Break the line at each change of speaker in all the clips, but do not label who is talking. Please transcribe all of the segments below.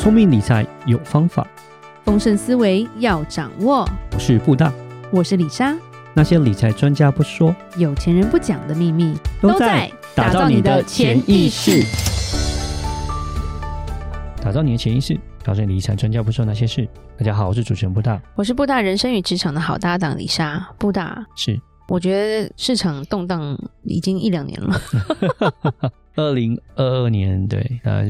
聪明理财有方法，
丰盛思维要掌握。
我是布大，
我是李莎。
那些理财专家不说，
有钱人不讲的秘密，
都在打造你的潜意识。打造你的潜意识，告诉你理财专家不说那些事。大家好，我是主持人布大，
我是布大人生与职场的好搭档李莎。布大
是，
我觉得市场动荡已经一两年了。
二零二二年，对，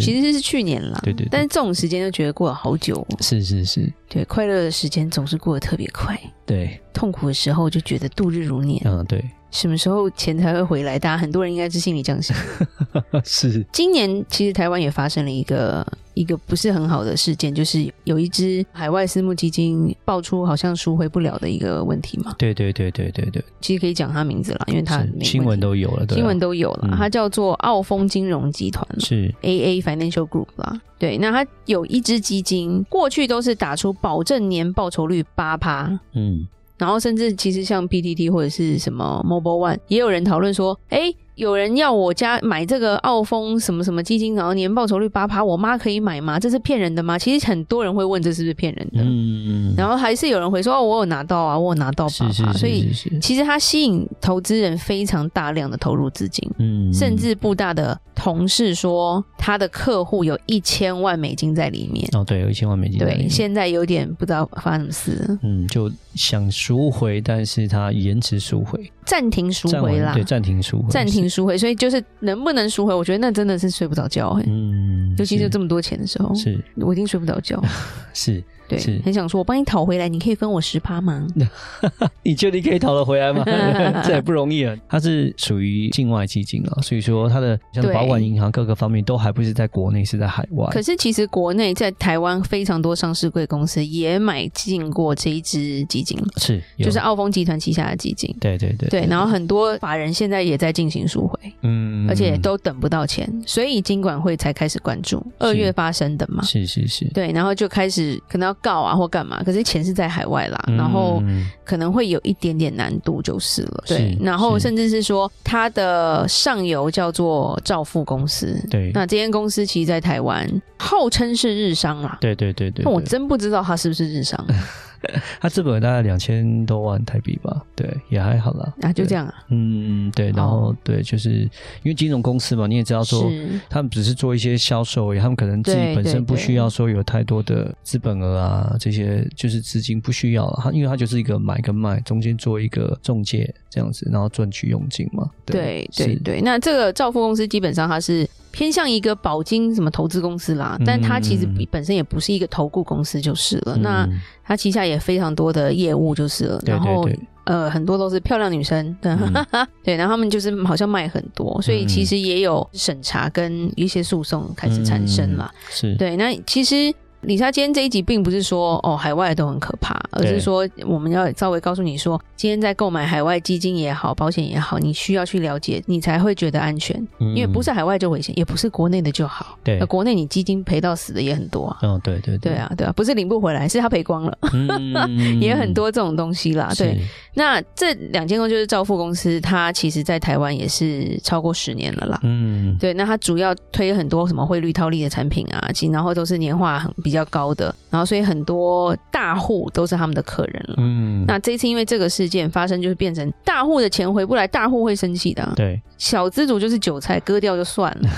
其实是去年了，
对，对对。
但是这种时间就觉得过了好久，
是是是，
对，快乐的时间总是过得特别快，
对，
痛苦的时候就觉得度日如年，
嗯，对。
什么时候钱才会回来？大家很多人应该是心里这样想。
是。
今年其实台湾也发生了一个一个不是很好的事件，就是有一只海外私募基金爆出好像赎回不了的一个问题嘛。
对对对对对对。
其实可以讲他名字了，因为他
新闻都有了，对啊、
新闻都有了。它、嗯、叫做澳丰金融集团，
是
AA Financial Group 啦。对，那它有一只基金，过去都是打出保证年报酬率八趴。嗯。然后甚至其实像 PTT 或者是什么 Mobile One，也有人讨论说，哎。有人要我家买这个澳丰什么什么基金，然后年报酬率八趴，我妈可以买吗？这是骗人的吗？其实很多人会问这是不是骗人的，嗯，然后还是有人会说哦，我有拿到啊，我有拿到八趴，所以其实它吸引投资人非常大量的投入资金，嗯，甚至布大的同事说他的客户有一千万美金在里面，
哦，对，有一千万美金
对，现在有点不知道发生什么事，
嗯，就想赎回，但是他延迟赎回，
暂停赎回啦，
对，暂停赎回，
暂停。赎回，所以就是能不能赎回？我觉得那真的是睡不着觉，嗯，尤其是这么多钱的时候，是我一定睡不着觉，
是。
对，很想说，我帮你讨回来，你可以分我十趴吗？
你觉得你可以讨得回来吗？这也不容易啊。它是属于境外基金啊，所以说它的像保管银行各个方面都还不是在国内，是在海外。
可是其实国内在台湾非常多上市贵公司也买进过这一支基金，
是
就是澳丰集团旗下的基金。
对对对，
对。然后很多法人现在也在进行赎回，嗯，而且都等不到钱，所以金管会才开始关注。二月发生的嘛，
是是是，
对，然后就开始可能要。告啊或干嘛？可是钱是在海外啦，嗯、然后可能会有一点点难度就是了。是对，然后甚至是说他的上游叫做兆富公司，对，那这间公司其实在台湾号称是日商啦。
对对对对，
但我真不知道他是不是日商。
他资本大概两千多万台币吧，对，也还好啦。
啊，就这样啊。
嗯，对，然后、哦、对，就是因为金融公司嘛，你也知道说，他们只是做一些销售而已，他们可能自己本身不需要说有太多的资本额啊，这些就是资金不需要了。他因为他就是一个买跟卖中间做一个中介这样子，然后赚取佣金嘛。
对对对，对，那这个兆富公司基本上它是。偏向一个保金什么投资公司啦，但它其实本身也不是一个投顾公司就是了。嗯、那它旗下也非常多的业务就是了，然后呃很多都是漂亮女生，对，嗯、对，然后他们就是好像卖很多，所以其实也有审查跟一些诉讼开始产生了。嗯、是对，那其实。里莎今天这一集并不是说哦海外都很可怕，而是说我们要稍微告诉你说，今天在购买海外基金也好，保险也好，你需要去了解，你才会觉得安全。嗯、因为不是海外就危险，也不是国内的就好。对，国内你基金赔到死的也很多啊。哦，对对对，对啊对啊，不是领不回来，是他赔光了，嗯、也很多这种东西啦。对，那这两间公司就是兆富公司，它其实在台湾也是超过十年了啦。嗯，对，那它主要推很多什么汇率套利的产品啊，其然后都是年化很比较。比较高的，然后所以很多大户都是他们的客人了。嗯，那这一次因为这个事件发生，就是变成大户的钱回不来，大户会生气的啊。对，小资主就是韭菜，割掉就算了。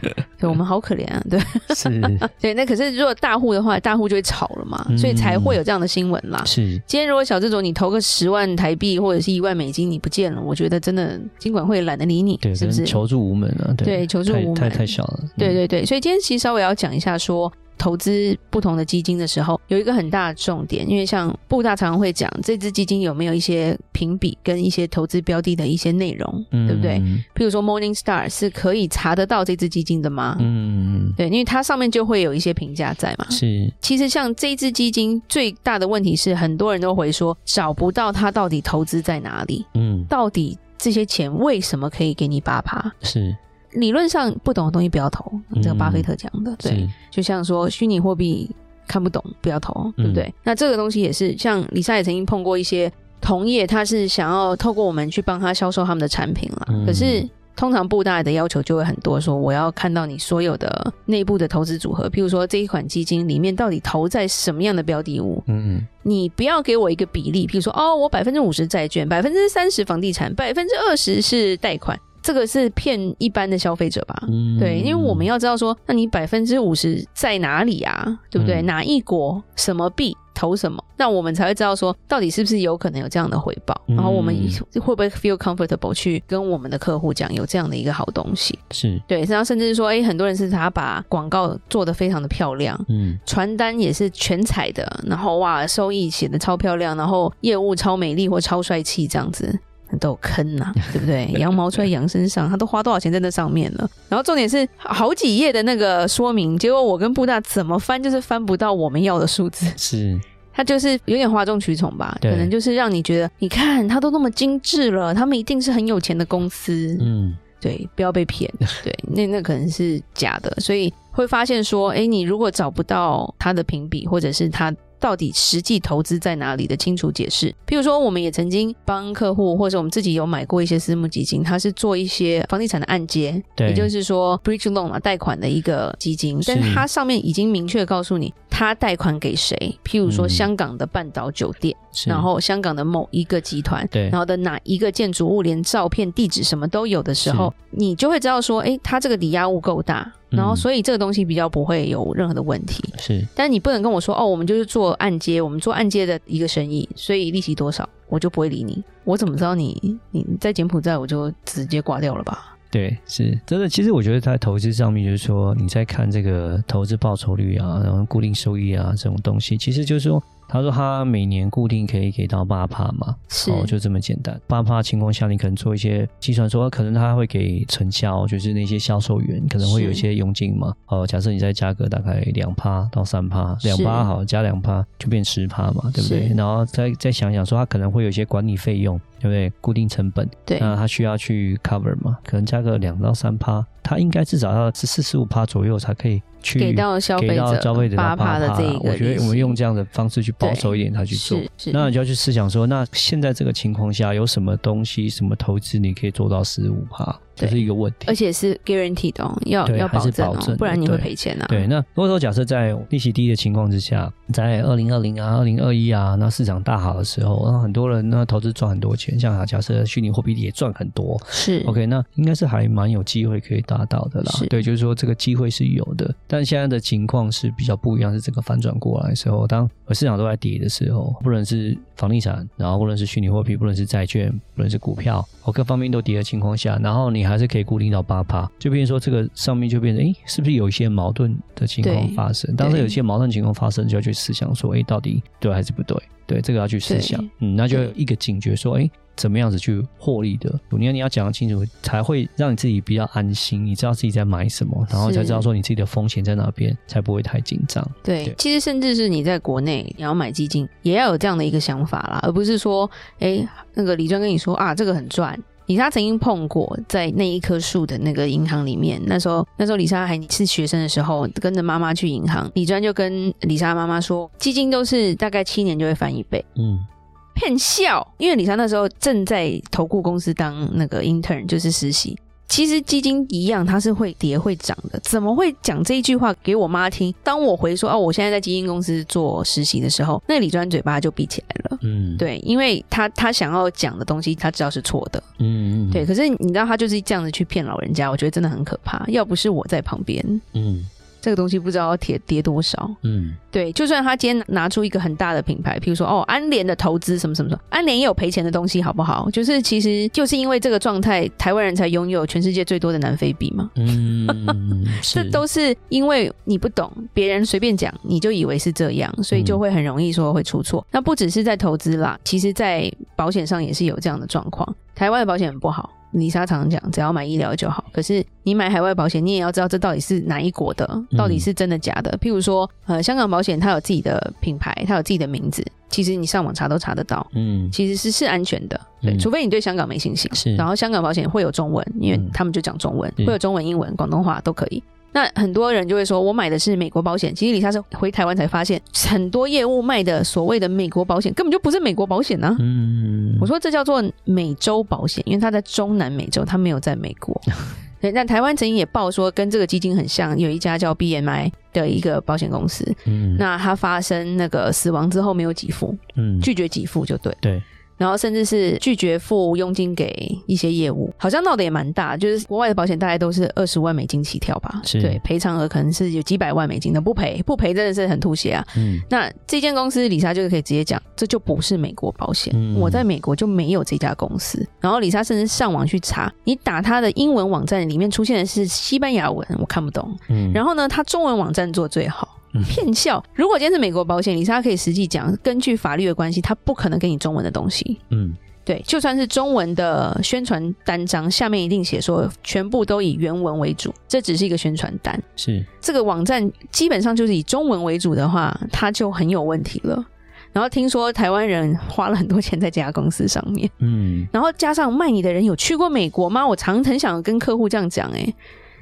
对，我们好可怜啊！对，是，对，那可是如果大户的话，大户就会炒了嘛，嗯、所以才会有这样的新闻啦。是，今天如果小资主你投个十万台币或者是一万美金，你不见了，我觉得真的金管会懒得理你，对是不是？
求助无门啊！对，
对求助无门，
太太，太小了。
对对对，所以今天其实稍微要讲一下说。投资不同的基金的时候，有一个很大的重点，因为像布大常常会讲，这支基金有没有一些评比跟一些投资标的的一些内容，嗯、对不对？譬如说 Morningstar 是可以查得到这支基金的吗？嗯，对，因为它上面就会有一些评价在嘛。是，其实像这支基金最大的问题是，很多人都会说找不到它到底投资在哪里，嗯，到底这些钱为什么可以给你八趴？是。理论上不懂的东西不要投，这个巴菲特讲的，嗯、对，就像说虚拟货币看不懂不要投，对不对？嗯、那这个东西也是，像李莎也曾经碰过一些同业，他是想要透过我们去帮他销售他们的产品了，嗯、可是通常布大的要求就会很多，说我要看到你所有的内部的投资组合，譬如说这一款基金里面到底投在什么样的标的物。嗯嗯，你不要给我一个比例，譬如说哦，我百分之五十债券，百分之三十房地产，百分之二十是贷款。这个是骗一般的消费者吧？嗯，对，因为我们要知道说，那你百分之五十在哪里啊？对不对？嗯、哪一国什么币投什么？那我们才会知道说，到底是不是有可能有这样的回报？嗯、然后我们会不会 feel comfortable 去跟我们的客户讲有这样的一个好东西？
是
对，然后甚至是说，哎，很多人是他把广告做得非常的漂亮，嗯，传单也是全彩的，然后哇，收益写得超漂亮，然后业务超美丽或超帅气这样子。都有坑呐、啊，对不对？羊毛出在羊身上，他都花多少钱在那上面了？然后重点是好几页的那个说明，结果我跟布大怎么翻就是翻不到我们要的数字。
是，
他就是有点哗众取宠吧？可能就是让你觉得，你看他都那么精致了，他们一定是很有钱的公司。嗯，对，不要被骗。对，那那可能是假的，所以会发现说，哎，你如果找不到他的评比，或者是他。到底实际投资在哪里的清楚解释？譬如说，我们也曾经帮客户，或者我们自己有买过一些私募基金，它是做一些房地产的按揭，对，也就是说 bridge loan 啊，贷款的一个基金，但是它上面已经明确告诉你，它贷款给谁？譬如说，香港的半岛酒店，嗯、然后香港的某一个集团，对，然后的哪一个建筑物，连照片、地址什么都有的时候，你就会知道说，哎，它这个抵押物够大。然后，所以这个东西比较不会有任何的问题。
是，
但你不能跟我说哦，我们就是做按揭，我们做按揭的一个生意，所以利息多少，我就不会理你。我怎么知道你你在柬埔寨，我就直接挂掉了吧？
对，是真的。其实我觉得在投资上面，就是说你在看这个投资报酬率啊，然后固定收益啊这种东西，其实就是说。他说他每年固定可以给到八趴嘛，是哦，就这么简单。八趴情况下，你可能做一些计算，说可能他会给成交，就是那些销售员可能会有一些佣金嘛。哦，假设你再加个大概两趴到三趴，两趴好加两趴就变十趴嘛，对不对？然后再再想想说，他可能会有一些管理费用，对不对？固定成本，对，那他需要去 cover 嘛，可能加个两到三趴，他应该至少要是四十五趴左右才可以。去
给到消费者八趴的这一个，
我觉得我们用这样的方式去保守一点，他去做，那你就要去思想说，那现在这个情况下，有什么东西、什么投资你可以做到十五趴？这是一个问题，
而且是 guaranteed 的哦，要要保证哦，不然你会赔钱啊。
对，那如果说假设在利息低的情况之下，在二零二零啊、二零二一啊，那市场大好的时候，那很多人那投资赚很多钱，像假设虚拟货币也赚很多，是。OK，那应该是还蛮有机会可以达到的啦。对，就是说这个机会是有的，但现在的情况是比较不一样，是整个反转过来的时候，当市场都在跌的时候，不论是房地产，然后不论是虚拟货币，不论是债券，不论是股票，哦，各方面都跌的情况下，然后你还是可以固定到八趴，就变成说这个上面就变成，诶，是不是有一些矛盾的情况发生？当时有一些矛盾情况发生，就要去思想说，诶，到底对还是不对？对，这个要去思想，嗯，那就一个警觉说，诶。怎么样子去获利的？你要你要讲得清楚，才会让你自己比较安心。你知道自己在买什么，然后才知道说你自己的风险在哪边，才不会太紧张。
对，对其实甚至是你在国内你要买基金，也要有这样的一个想法啦，而不是说，哎，那个李专跟你说啊，这个很赚。李莎曾经碰过在那一棵树的那个银行里面，那时候那时候李莎还是学生的时候，跟着妈妈去银行，李专就跟李莎妈妈说，基金都是大概七年就会翻一倍。嗯。骗笑，因为李莎那时候正在投顾公司当那个 intern，就是实习。其实基金一样，它是会跌会涨的。怎么会讲这一句话给我妈听？当我回说哦，我现在在基金公司做实习的时候，那李专嘴巴就闭起来了。嗯，对，因为他他想要讲的东西，他知道是错的。嗯嗯，对。可是你知道，他就是这样子去骗老人家，我觉得真的很可怕。要不是我在旁边，嗯。这个东西不知道要跌跌多少，嗯，对，就算他今天拿出一个很大的品牌，譬如说哦，安联的投资什么什么什么，安联也有赔钱的东西，好不好？就是其实就是因为这个状态，台湾人才拥有全世界最多的南非币嘛，嗯，这都是因为你不懂，别人随便讲，你就以为是这样，所以就会很容易说会出错。那不只是在投资啦，其实在保险上也是有这样的状况，台湾的保险很不好。李莎常常讲，只要买医疗就好。可是你买海外保险，你也要知道这到底是哪一国的，到底是真的假的。嗯、譬如说，呃，香港保险它有自己的品牌，它有自己的名字，其实你上网查都查得到。嗯，其实是是安全的，对，嗯、除非你对香港没信心。是，然后香港保险会有中文，因为他们就讲中文，嗯、会有中文、英文、广东话都可以。那很多人就会说，我买的是美国保险。其实李莎是回台湾才发现，很多业务卖的所谓的美国保险根本就不是美国保险啊。嗯，我说这叫做美洲保险，因为它在中南美洲，它没有在美国。对，那台湾曾经也报说跟这个基金很像，有一家叫 BMI 的一个保险公司，嗯，那它发生那个死亡之后没有给付，嗯，拒绝给付就对，
对。
然后甚至是拒绝付佣金给一些业务，好像闹得也蛮大。就是国外的保险大概都是二十万美金起跳吧，
是
对，赔偿额可能是有几百万美金的，不赔不赔真的是很吐血啊。嗯，那这间公司李莎就是可以直接讲，这就不是美国保险，嗯、我在美国就没有这家公司。然后李莎甚至上网去查，你打他的英文网站里面出现的是西班牙文，我看不懂。嗯，然后呢，他中文网站做最好。骗笑！如果今天是美国保险，里莎可以实际讲，根据法律的关系，他不可能给你中文的东西。嗯，对，就算是中文的宣传单张，下面一定写说全部都以原文为主，这只是一个宣传单。
是
这个网站基本上就是以中文为主的话，它就很有问题了。然后听说台湾人花了很多钱在这家公司上面，嗯，然后加上卖你的人有去过美国吗？我常很想跟客户这样讲，哎，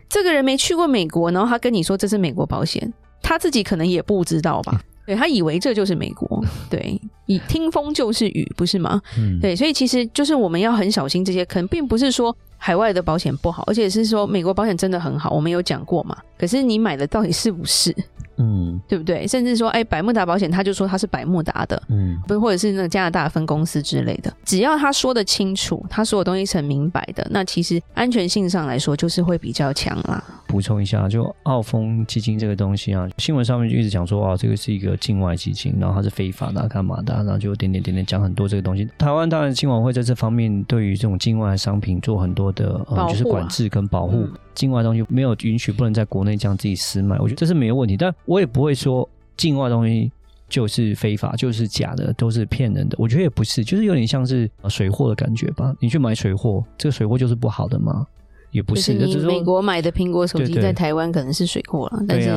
这个人没去过美国，然后他跟你说这是美国保险。他自己可能也不知道吧，对，他以为这就是美国，对，以听风就是雨，不是吗？嗯，对，所以其实就是我们要很小心这些坑，并不是说海外的保险不好，而且是说美国保险真的很好，我们有讲过嘛。可是你买的到底是不是？嗯，对不对？甚至说，哎，百慕达保险，他就说他是百慕达的，嗯，不，或者是那个加拿大分公司之类的，只要他说得清楚，他所有东西是很明白的，那其实安全性上来说，就是会比较强啦。
补充一下，就澳丰基金这个东西啊，新闻上面就一直讲说，啊，这个是一个境外基金，然后它是非法的，干嘛的，然后就点点点点讲很多这个东西。台湾当然金管会在这方面对于这种境外商品做很多的，呃，就是管制跟保护。嗯境外东西没有允许，不能在国内这样自己私卖，我觉得这是没有问题。但我也不会说境外东西就是非法，就是假的，都是骗人的。我觉得也不是，就是有点像是水货的感觉吧。你去买水货，这个水货就是不好的吗？也不是，
就是你美国买的苹果手机在台湾可能是水货了，但是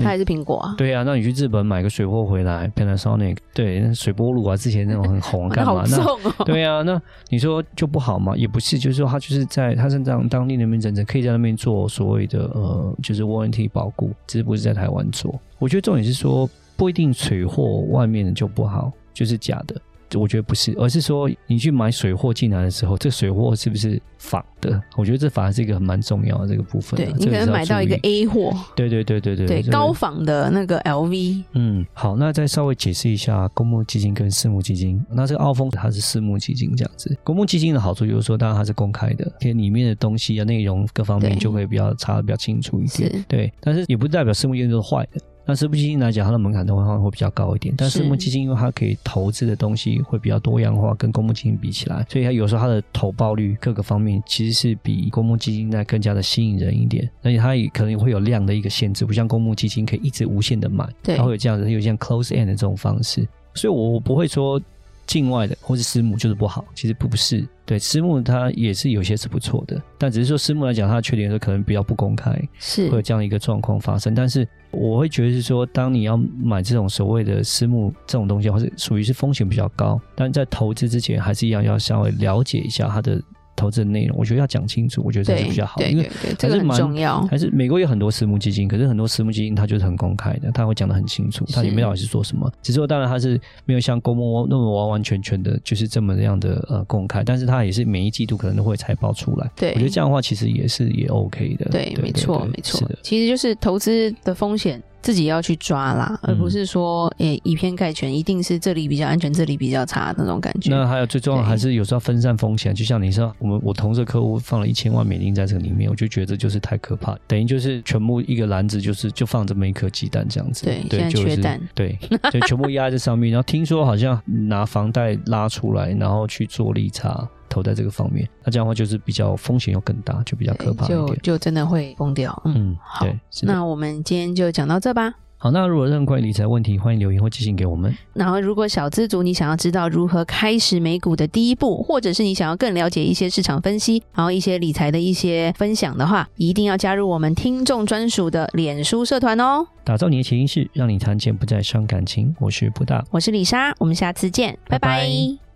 它还是苹果啊。
对啊，那你去日本买个水货回来，Panasonic，对，水波炉啊，之前那种很红，干嘛？那对啊，那你说就不好吗？也不是，就是说它就是在它是这样当地那边整整可以在那边做所谓的呃，就是 warranty 保固，只是不是在台湾做。我觉得重点是说不一定水货外面的就不好，就是假的。我觉得不是，而是说你去买水货进来的时候，这水货是不是仿的？我觉得这反而是一个蛮重要的这个部分。
对，你可能买到一个 A 货。
对对对对对。对
高仿的那个 LV。嗯，
好，那再稍微解释一下公募基金跟私募基金。那这个澳丰它是私募基金这样子，公募基金的好处就是说，当然它是公开的，且里面的东西啊、内容各方面就会比较查的比较清楚一点。对，但是也不代表私募基金都是坏的。那私募基金来讲，它的门槛的话会比较高一点。但私募基金因为它可以投资的东西会比较多样化，跟公募基金比起来，所以它有时候它的投报率各个方面其实是比公募基金在更加的吸引人一点。而且它也可能会有量的一个限制，不像公募基金可以一直无限的买，对它会有这样子，有像 close end 的这种方式。所以我我不会说。境外的或是私募就是不好，其实不是。对，私募它也是有些是不错的，但只是说私募来讲，它的缺点是可能比较不公开，是会有这样一个状况发生。但是我会觉得是说，当你要买这种所谓的私募这种东西，或是属于是风险比较高，但在投资之前还是一样要稍微了解一下它的。投资的内容，我觉得要讲清楚，我觉得这是比较好，因为还是蛮重要。还是美国有很多私募基金，可是很多私募基金它就是很公开的，它会讲得很清楚，它里面到底是做什么。只是说，当然它是没有像公募那么完完全全的，就是这么样的呃公开，但是它也是每一季度可能都会财报出来。对，我觉得这样的话其实也是也 OK 的。对，没错，没错。其实就是投资的风险。自己要去抓啦，而不是说诶、欸、以偏概全，一定是这里比较安全，这里比较差那种感觉。那还有最重要还是有时候分散风险，就像你说，我们我同事客户放了一千万美金在这个里面，我就觉得这就是太可怕，等于就是全部一个篮子就是就放这么一颗鸡蛋这样子。对，对，现在缺蛋。对，就全部压在上面，然后听说好像拿房贷拉出来，然后去做利差。投在这个方面，那这样的话就是比较风险又更大，就比较可怕一点，就就真的会崩掉。嗯，嗯好，那我们今天就讲到这吧。好，那如果任何关于理财问题，欢迎留言或寄信给我们。然后，如果小资族你想要知道如何开始美股的第一步，或者是你想要更了解一些市场分析，然后一些理财的一些分享的话，一定要加入我们听众专属的脸书社团哦。打造你的潜意识，让你谈钱不再伤感情。我是布大，我是李莎，我们下次见，拜拜。拜拜。